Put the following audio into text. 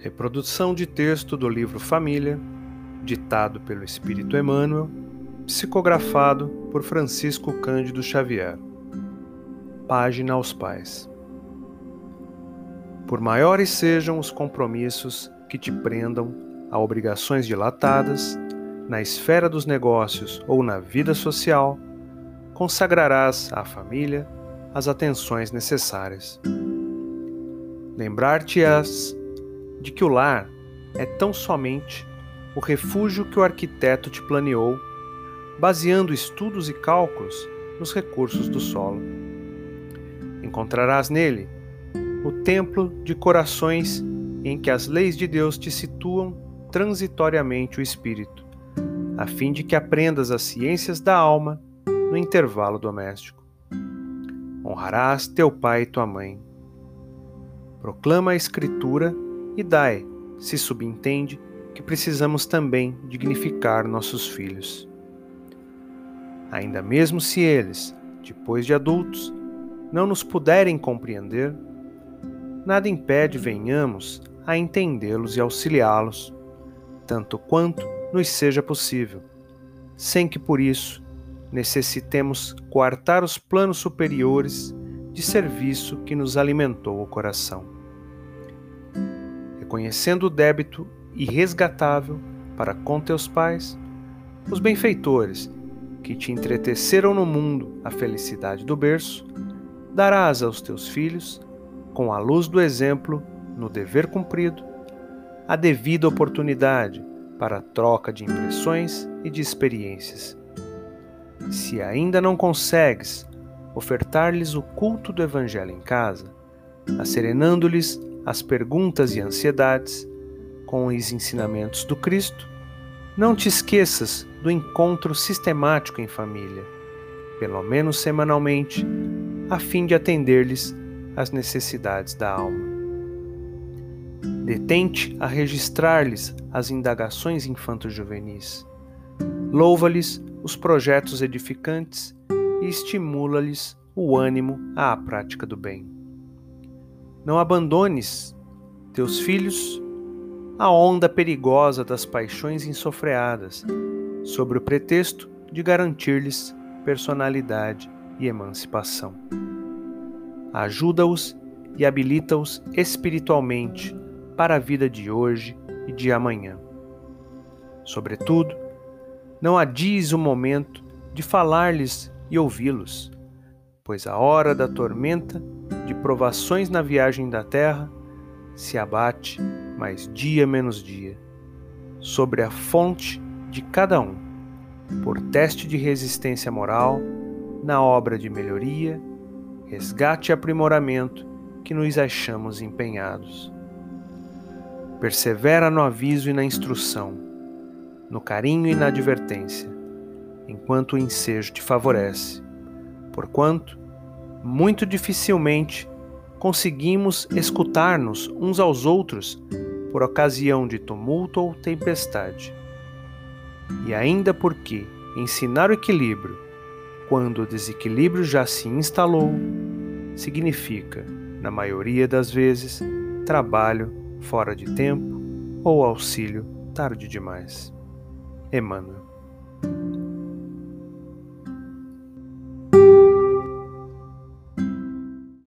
Reprodução de texto do livro Família, ditado pelo Espírito Emmanuel, psicografado por Francisco Cândido Xavier. Página aos pais. Por maiores sejam os compromissos que te prendam a obrigações dilatadas, na esfera dos negócios ou na vida social, consagrarás à família as atenções necessárias. Lembrar-te-ás de que o lar é tão somente o refúgio que o arquiteto te planeou, baseando estudos e cálculos nos recursos do solo. Encontrarás nele o templo de corações em que as leis de Deus te situam transitoriamente o espírito, a fim de que aprendas as ciências da alma no intervalo doméstico. Honrarás teu pai e tua mãe. Proclama a Escritura e dai, se subentende, que precisamos também dignificar nossos filhos. Ainda mesmo se eles, depois de adultos, não nos puderem compreender, nada impede venhamos a entendê-los e auxiliá-los, tanto quanto nos seja possível, sem que por isso necessitemos coartar os planos superiores de serviço que nos alimentou o coração reconhecendo o débito irresgatável para com teus pais, os benfeitores que te entreteceram no mundo a felicidade do berço, darás aos teus filhos, com a luz do exemplo no dever cumprido, a devida oportunidade para a troca de impressões e de experiências. Se ainda não consegues ofertar-lhes o culto do Evangelho em casa, acerenando-lhes as perguntas e ansiedades com os ensinamentos do Cristo, não te esqueças do encontro sistemático em família, pelo menos semanalmente, a fim de atender-lhes às necessidades da alma. Detente a registrar-lhes as indagações infanto-juvenis. Louva-lhes os projetos edificantes e estimula-lhes o ânimo à prática do bem. Não abandones teus filhos à onda perigosa das paixões insofreadas, sobre o pretexto de garantir-lhes personalidade e emancipação. Ajuda-os e habilita-os espiritualmente para a vida de hoje e de amanhã. Sobretudo, não adies o momento de falar-lhes e ouvi-los, pois a hora da tormenta de provações na viagem da terra se abate mais dia menos dia sobre a fonte de cada um, por teste de resistência moral na obra de melhoria, resgate e aprimoramento que nos achamos empenhados. Persevera no aviso e na instrução, no carinho e na advertência, enquanto o ensejo te favorece, porquanto muito dificilmente conseguimos escutar-nos uns aos outros por ocasião de tumulto ou tempestade. E ainda porque ensinar o equilíbrio, quando o desequilíbrio já se instalou, significa, na maioria das vezes, trabalho fora de tempo ou auxílio tarde demais. Emmanuel